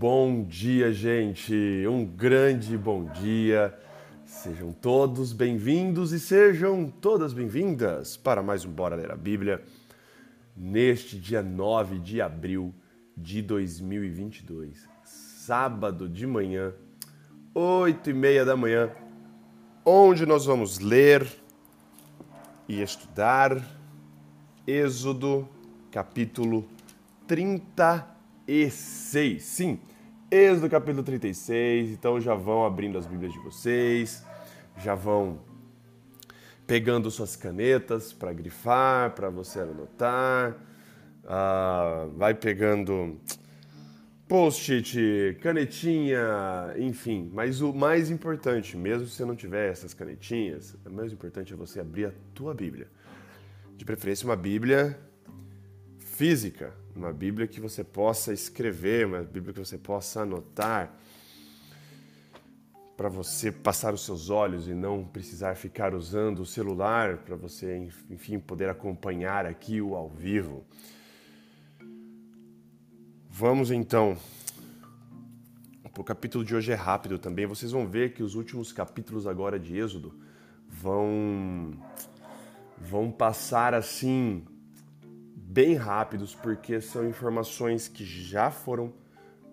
bom dia, gente. Um grande bom dia. Sejam todos bem-vindos e sejam todas bem-vindas para mais um Bora Ler a Bíblia neste dia 9 de abril de 2022, sábado de manhã, 8 e meia da manhã, onde nós vamos ler e estudar Êxodo capítulo 36. Sim, Êxodo capítulo 36. Então já vão abrindo as Bíblias de vocês, já vão pegando suas canetas para grifar, para você anotar. Ah, vai pegando post-it, canetinha, enfim. Mas o mais importante, mesmo se você não tiver essas canetinhas, o mais importante é você abrir a tua Bíblia. De preferência uma Bíblia física, uma Bíblia que você possa escrever, uma Bíblia que você possa anotar, para você passar os seus olhos e não precisar ficar usando o celular, para você, enfim, poder acompanhar aqui o ao vivo. Vamos então. O capítulo de hoje é rápido também. Vocês vão ver que os últimos capítulos agora de Êxodo vão vão passar assim bem rápidos, porque são informações que já foram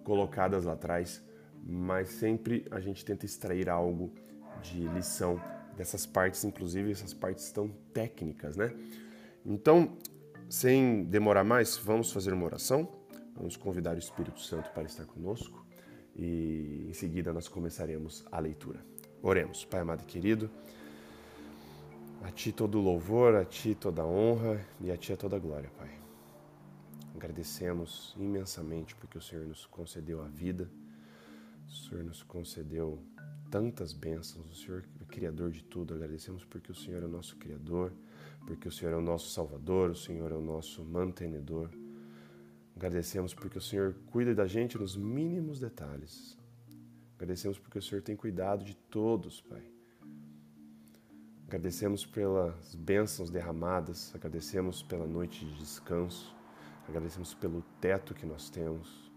colocadas lá atrás, mas sempre a gente tenta extrair algo de lição dessas partes, inclusive essas partes tão técnicas, né? Então, sem demorar mais, vamos fazer uma oração, vamos convidar o Espírito Santo para estar conosco e em seguida nós começaremos a leitura. Oremos, Pai amado e querido. A Ti todo louvor, a Ti toda honra e a Ti toda glória, Pai. Agradecemos imensamente porque o Senhor nos concedeu a vida, o Senhor nos concedeu tantas bênçãos, o Senhor é Criador de tudo. Agradecemos porque o Senhor é o nosso Criador, porque o Senhor é o nosso Salvador, o Senhor é o nosso mantenedor. Agradecemos porque o Senhor cuida da gente nos mínimos detalhes. Agradecemos porque o Senhor tem cuidado de todos, Pai. Agradecemos pelas bênçãos derramadas, agradecemos pela noite de descanso, agradecemos pelo teto que nós temos.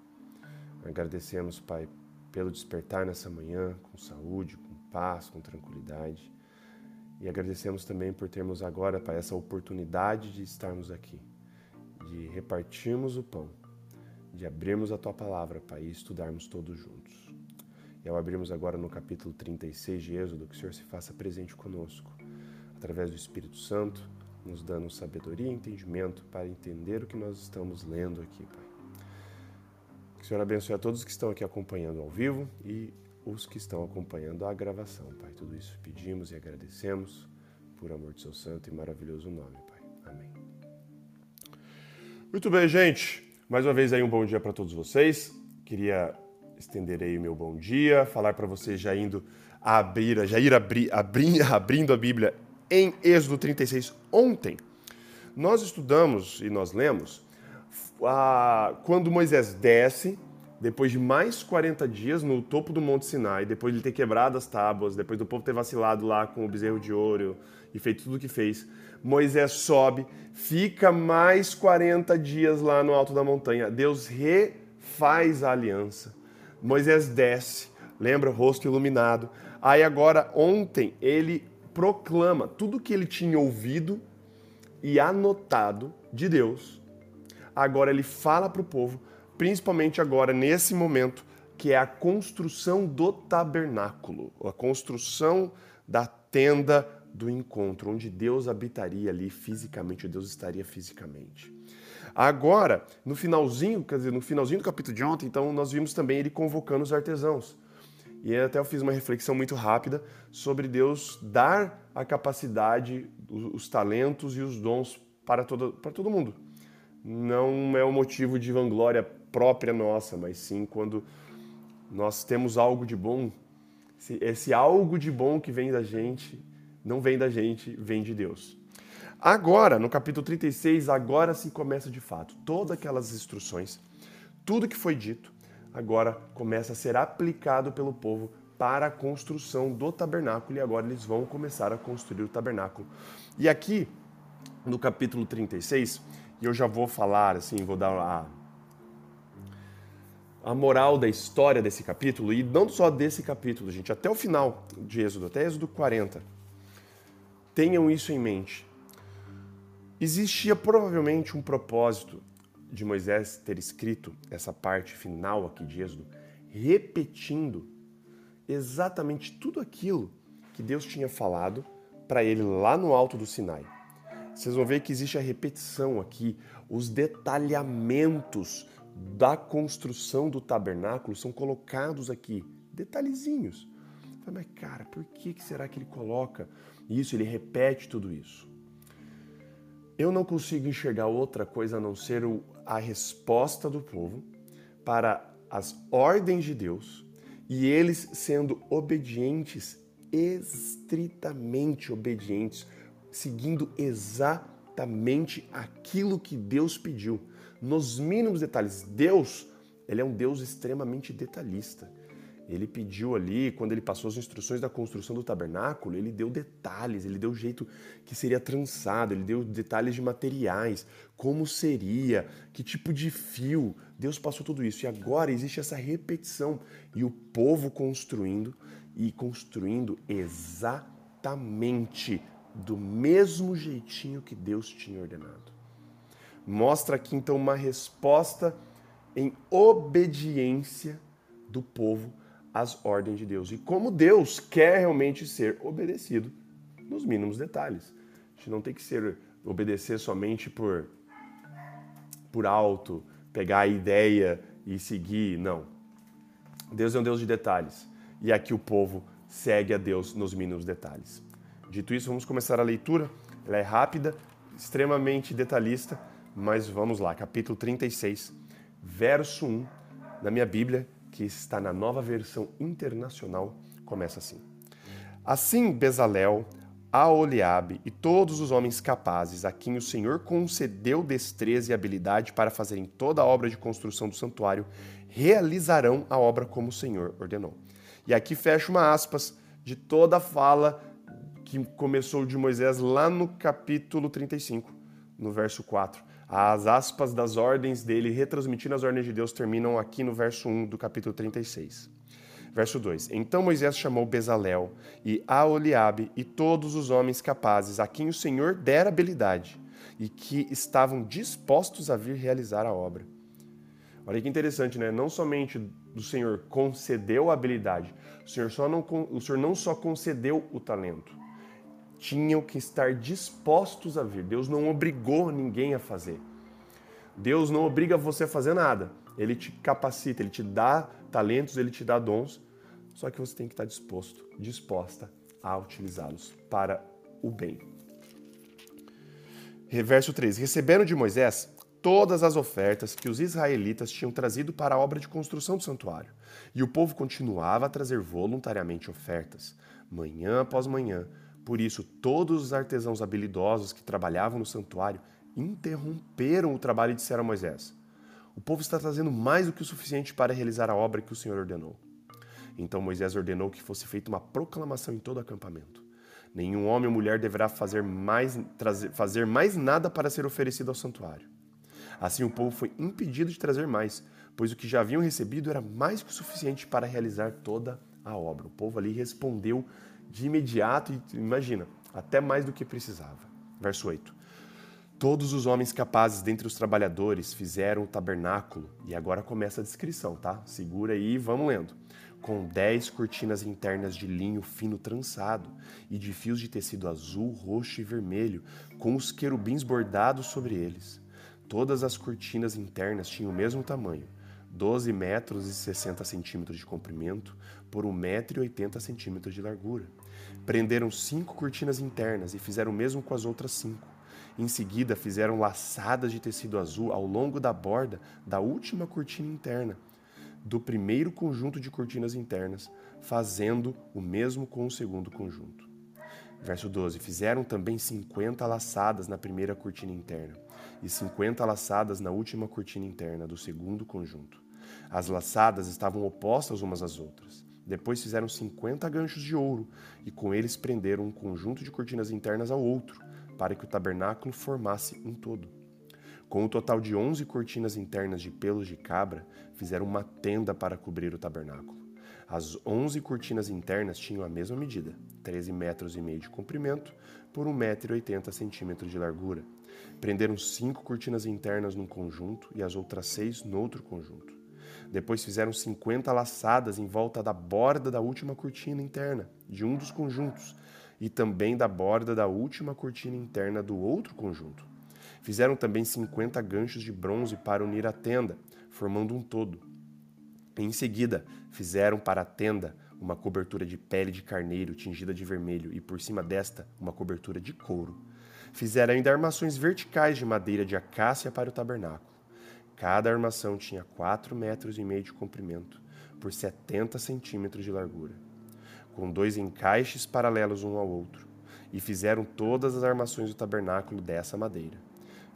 Agradecemos, Pai, pelo despertar nessa manhã com saúde, com paz, com tranquilidade. E agradecemos também por termos agora, Pai, essa oportunidade de estarmos aqui, de repartirmos o pão, de abrirmos a Tua palavra, Pai, e estudarmos todos juntos. E ao abrirmos agora no capítulo 36 de Êxodo, que o Senhor se faça presente conosco, através do Espírito Santo, nos dando sabedoria e entendimento para entender o que nós estamos lendo aqui, Pai. Que o Senhor abençoe a todos que estão aqui acompanhando ao vivo e os que estão acompanhando a gravação, Pai. Tudo isso pedimos e agradecemos por amor de seu santo e maravilhoso nome, Pai. Amém. Muito bem, gente. Mais uma vez aí um bom dia para todos vocês. Queria estender aí o meu bom dia, falar para vocês já indo abrir, já ir abri, abri, abrindo a Bíblia em Êxodo 36 ontem. Nós estudamos e nós lemos ah, quando Moisés desce, depois de mais 40 dias no topo do Monte Sinai, depois de ele ter quebrado as tábuas, depois do povo ter vacilado lá com o bezerro de ouro e feito tudo o que fez, Moisés sobe, fica mais 40 dias lá no alto da montanha. Deus refaz a aliança. Moisés desce, lembra, rosto iluminado. Aí agora, ontem, ele proclama tudo que ele tinha ouvido e anotado de Deus. Agora ele fala para o povo, principalmente agora nesse momento, que é a construção do tabernáculo, a construção da tenda do encontro, onde Deus habitaria ali fisicamente, Deus estaria fisicamente. Agora, no finalzinho, quer dizer, no finalzinho do capítulo de ontem, então nós vimos também ele convocando os artesãos. E até eu fiz uma reflexão muito rápida sobre Deus dar a capacidade, os talentos e os dons para todo, para todo mundo. Não é um motivo de vanglória própria nossa, mas sim quando nós temos algo de bom, esse algo de bom que vem da gente, não vem da gente, vem de Deus. Agora, no capítulo 36, agora se começa de fato. Todas aquelas instruções, tudo que foi dito, agora começa a ser aplicado pelo povo para a construção do tabernáculo e agora eles vão começar a construir o tabernáculo. E aqui, no capítulo 36, e eu já vou falar assim, vou dar a, a moral da história desse capítulo, e não só desse capítulo, gente, até o final de Êxodo, até Êxodo 40. Tenham isso em mente. Existia provavelmente um propósito de Moisés ter escrito essa parte final aqui de Êxodo, repetindo exatamente tudo aquilo que Deus tinha falado para ele lá no alto do Sinai. Vocês vão ver que existe a repetição aqui, os detalhamentos da construção do tabernáculo são colocados aqui, detalhezinhos. Mas, cara, por que será que ele coloca isso? Ele repete tudo isso. Eu não consigo enxergar outra coisa a não ser a resposta do povo para as ordens de Deus e eles sendo obedientes, estritamente obedientes, seguindo exatamente aquilo que Deus pediu nos mínimos detalhes. Deus, ele é um Deus extremamente detalhista. Ele pediu ali, quando ele passou as instruções da construção do tabernáculo, ele deu detalhes, ele deu o jeito que seria trançado, ele deu detalhes de materiais, como seria, que tipo de fio. Deus passou tudo isso. E agora existe essa repetição e o povo construindo e construindo exatamente do mesmo jeitinho que Deus tinha ordenado. Mostra aqui então uma resposta em obediência do povo às ordens de Deus. E como Deus quer realmente ser obedecido nos mínimos detalhes. A gente não tem que ser obedecer somente por por alto, pegar a ideia e seguir, não. Deus é um Deus de detalhes. E aqui o povo segue a Deus nos mínimos detalhes. Dito isso, vamos começar a leitura. Ela é rápida, extremamente detalhista mas vamos lá, capítulo 36, verso 1, na minha Bíblia, que está na nova versão internacional, começa assim. Assim Bezalel, Aoliabe e todos os homens capazes a quem o Senhor concedeu destreza e habilidade para fazerem toda a obra de construção do santuário, realizarão a obra como o Senhor ordenou. E aqui fecha uma aspas de toda a fala que começou de Moisés lá no capítulo 35, no verso 4. As aspas das ordens dele, retransmitindo as ordens de Deus, terminam aqui no verso 1 do capítulo 36. Verso 2: Então Moisés chamou Bezalel e Aoliabe e todos os homens capazes a quem o Senhor dera habilidade e que estavam dispostos a vir realizar a obra. Olha que interessante, né? Não somente o Senhor concedeu a habilidade, o Senhor, só não, o Senhor não só concedeu o talento, tinham que estar dispostos a vir. Deus não obrigou ninguém a fazer. Deus não obriga você a fazer nada. Ele te capacita, ele te dá talentos, ele te dá dons, só que você tem que estar disposto, disposta a utilizá-los para o bem. Verso 3: Receberam de Moisés todas as ofertas que os israelitas tinham trazido para a obra de construção do santuário. E o povo continuava a trazer voluntariamente ofertas, manhã após manhã, por isso, todos os artesãos habilidosos que trabalhavam no santuário interromperam o trabalho e disseram a Moisés: O povo está trazendo mais do que o suficiente para realizar a obra que o Senhor ordenou. Então Moisés ordenou que fosse feita uma proclamação em todo o acampamento. Nenhum homem ou mulher deverá fazer mais, trazer, fazer mais nada para ser oferecido ao santuário. Assim o povo foi impedido de trazer mais, pois o que já haviam recebido era mais que o suficiente para realizar toda a obra. O povo ali respondeu de imediato, e imagina, até mais do que precisava. Verso 8. Todos os homens capazes dentre os trabalhadores fizeram o tabernáculo, e agora começa a descrição, tá? Segura aí, vamos lendo. Com dez cortinas internas de linho fino trançado e de fios de tecido azul, roxo e vermelho, com os querubins bordados sobre eles. Todas as cortinas internas tinham o mesmo tamanho, 12 metros e 60 centímetros de comprimento por 1 metro e 80 centímetros de largura. Prenderam cinco cortinas internas e fizeram o mesmo com as outras cinco. Em seguida, fizeram laçadas de tecido azul ao longo da borda da última cortina interna, do primeiro conjunto de cortinas internas, fazendo o mesmo com o segundo conjunto. Verso 12: Fizeram também cinquenta laçadas na primeira cortina interna e cinquenta laçadas na última cortina interna do segundo conjunto. As laçadas estavam opostas umas às outras. Depois fizeram cinquenta ganchos de ouro e com eles prenderam um conjunto de cortinas internas ao outro, para que o tabernáculo formasse um todo. Com o um total de 11 cortinas internas de pelos de cabra, fizeram uma tenda para cobrir o tabernáculo. As 11 cortinas internas tinham a mesma medida, 13 metros e meio de comprimento por 1,80 metro e centímetros de largura. Prenderam cinco cortinas internas num conjunto e as outras seis no outro conjunto. Depois fizeram 50 laçadas em volta da borda da última cortina interna de um dos conjuntos e também da borda da última cortina interna do outro conjunto. Fizeram também 50 ganchos de bronze para unir a tenda, formando um todo. Em seguida, fizeram para a tenda uma cobertura de pele de carneiro tingida de vermelho e por cima desta uma cobertura de couro. Fizeram ainda armações verticais de madeira de acácia para o tabernáculo. Cada armação tinha quatro metros e meio de comprimento por 70 centímetros de largura, com dois encaixes paralelos um ao outro, e fizeram todas as armações do tabernáculo dessa madeira.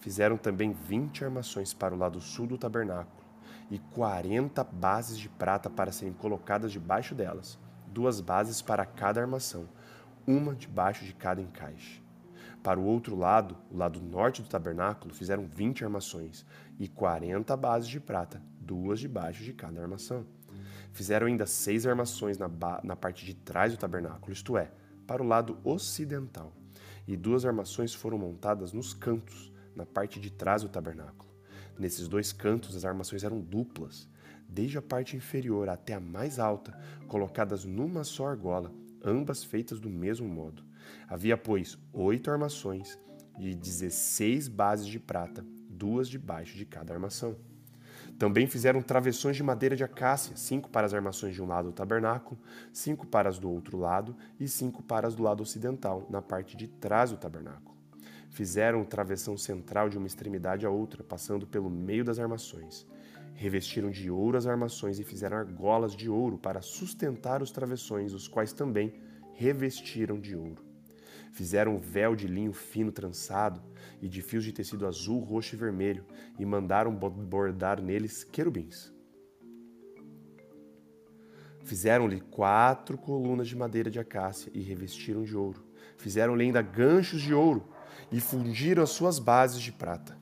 Fizeram também 20 armações para o lado sul do tabernáculo e 40 bases de prata para serem colocadas debaixo delas, duas bases para cada armação, uma debaixo de cada encaixe. Para o outro lado, o lado norte do tabernáculo, fizeram 20 armações e 40 bases de prata, duas debaixo de cada armação. Fizeram ainda seis armações na, na parte de trás do tabernáculo, isto é, para o lado ocidental, e duas armações foram montadas nos cantos, na parte de trás do tabernáculo. Nesses dois cantos, as armações eram duplas, desde a parte inferior até a mais alta, colocadas numa só argola, ambas feitas do mesmo modo. Havia, pois, oito armações de 16 bases de prata, duas debaixo de cada armação. Também fizeram travessões de madeira de acácia, cinco para as armações de um lado do tabernáculo, cinco para as do outro lado e cinco para as do lado ocidental, na parte de trás do tabernáculo. Fizeram o travessão central de uma extremidade à outra, passando pelo meio das armações. Revestiram de ouro as armações e fizeram argolas de ouro para sustentar os travessões, os quais também revestiram de ouro. Fizeram um véu de linho fino trançado e de fios de tecido azul, roxo e vermelho, e mandaram bordar neles querubins. Fizeram-lhe quatro colunas de madeira de acácia e revestiram de ouro. Fizeram-lhe ainda ganchos de ouro e fundiram as suas bases de prata.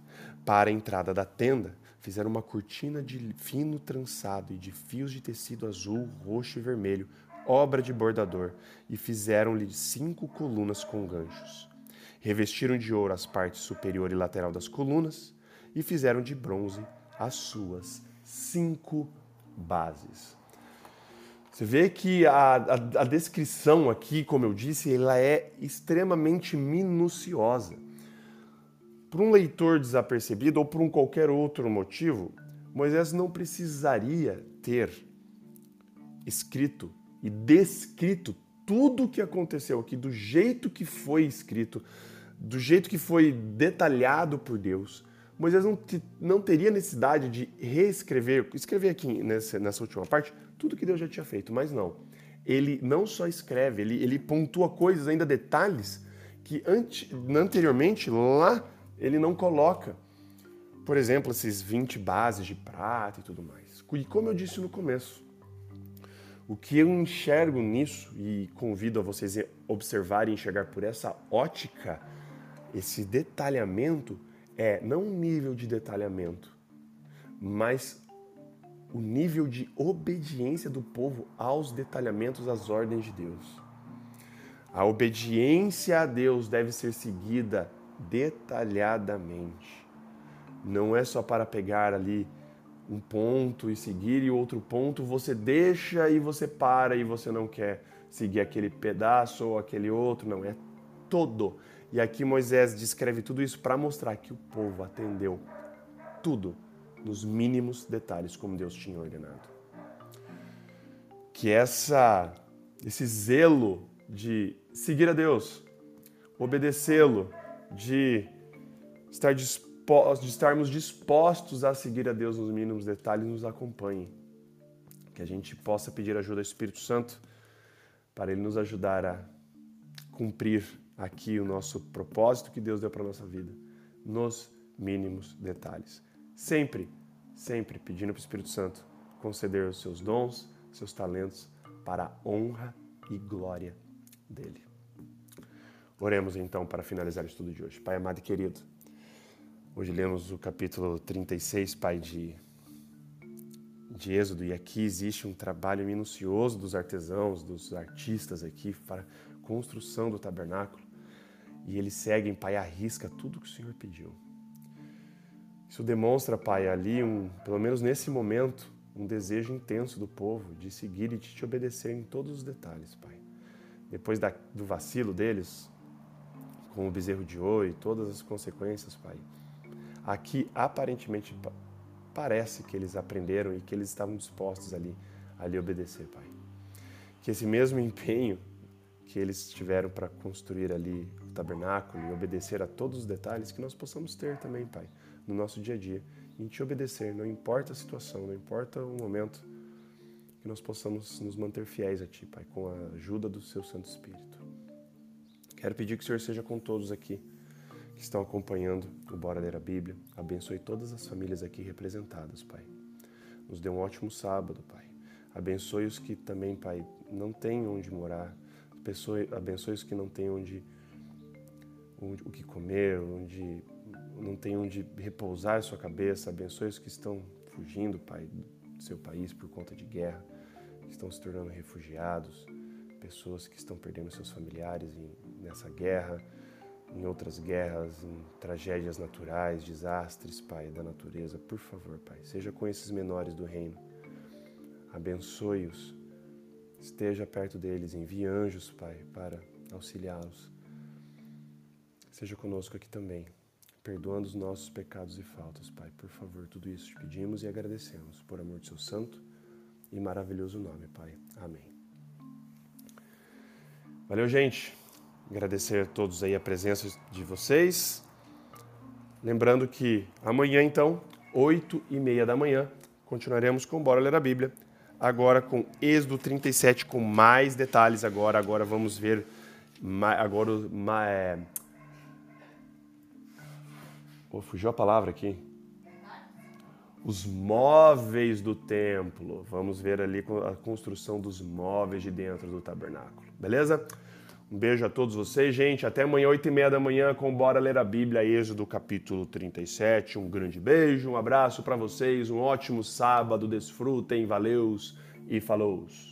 Para a entrada da tenda, fizeram uma cortina de fino trançado e de fios de tecido azul, roxo e vermelho, obra de bordador, e fizeram-lhe cinco colunas com ganchos. Revestiram de ouro as partes superior e lateral das colunas e fizeram de bronze as suas cinco bases. Você vê que a, a, a, descrição aqui, como eu disse, ela é extremamente minuciosa. Por um leitor desapercebido ou por um qualquer outro motivo, Moisés não precisaria ter escrito e descrito tudo o que aconteceu aqui, do jeito que foi escrito, do jeito que foi detalhado por Deus. Moisés não, não teria necessidade de reescrever, escrever aqui nessa, nessa última parte, tudo que Deus já tinha feito, mas não. Ele não só escreve, ele, ele pontua coisas, ainda detalhes, que ante, anteriormente lá ele não coloca. Por exemplo, esses 20 bases de prata e tudo mais. E como eu disse no começo, o que eu enxergo nisso, e convido a vocês a observar e enxergar por essa ótica, esse detalhamento, é não um nível de detalhamento, mas o nível de obediência do povo aos detalhamentos das ordens de Deus. A obediência a Deus deve ser seguida detalhadamente. Não é só para pegar ali um ponto e seguir e outro ponto você deixa e você para e você não quer seguir aquele pedaço ou aquele outro, não, é todo. E aqui Moisés descreve tudo isso para mostrar que o povo atendeu tudo nos mínimos detalhes, como Deus tinha ordenado. Que essa, esse zelo de seguir a Deus, obedecê-lo, de estar dispostos, de estarmos dispostos a seguir a Deus nos mínimos detalhes, nos acompanhe. Que a gente possa pedir ajuda ao Espírito Santo para ele nos ajudar a cumprir aqui o nosso propósito que Deus deu para a nossa vida, nos mínimos detalhes sempre, sempre pedindo para o Espírito Santo conceder os seus dons, seus talentos para a honra e glória dele. Oremos então para finalizar o estudo de hoje. Pai amado e querido, Hoje lemos o capítulo 36, Pai, de, de Êxodo, e aqui existe um trabalho minucioso dos artesãos, dos artistas aqui para construção do tabernáculo. E eles seguem, Pai, à risca tudo que o Senhor pediu. Isso demonstra, Pai, ali, um, pelo menos nesse momento, um desejo intenso do povo de seguir e de te obedecer em todos os detalhes, Pai. Depois da, do vacilo deles, com o bezerro de ouro e todas as consequências, Pai, Aqui, aparentemente, parece que eles aprenderam e que eles estavam dispostos ali a lhe obedecer, Pai. Que esse mesmo empenho que eles tiveram para construir ali o tabernáculo e obedecer a todos os detalhes, que nós possamos ter também, Pai, no nosso dia a dia, em te obedecer, não importa a situação, não importa o momento, que nós possamos nos manter fiéis a Ti, Pai, com a ajuda do Seu Santo Espírito. Quero pedir que o Senhor seja com todos aqui que estão acompanhando o Bora Ler a Bíblia. Abençoe todas as famílias aqui representadas, Pai. Nos dê um ótimo sábado, Pai. Abençoe os que também, Pai, não têm onde morar. Abençoe, os que não têm onde, onde o que comer, onde não têm onde repousar sua cabeça. Abençoe os que estão fugindo, Pai, do seu país por conta de guerra, que estão se tornando refugiados, pessoas que estão perdendo seus familiares nessa guerra em outras guerras, em tragédias naturais, desastres, Pai, da natureza. Por favor, Pai, seja com esses menores do reino. Abençoe-os. Esteja perto deles. Envie anjos, Pai, para auxiliá-los. Seja conosco aqui também, perdoando os nossos pecados e faltas, Pai. Por favor, tudo isso te pedimos e agradecemos, por amor de seu santo e maravilhoso nome, Pai. Amém. Valeu, gente. Agradecer a todos aí a presença de vocês. Lembrando que amanhã, então, oito e meia da manhã, continuaremos com Bora Ler a Bíblia. Agora com Êxodo 37, com mais detalhes agora. Agora vamos ver agora é... oh, fugiu a palavra aqui. Os móveis do templo. Vamos ver ali a construção dos móveis de dentro do tabernáculo. Beleza? Um beijo a todos vocês, gente. Até amanhã, 8 e meia da manhã, com Bora Ler a Bíblia, Êxodo capítulo 37. Um grande beijo, um abraço para vocês, um ótimo sábado, desfrutem, valeus e falows.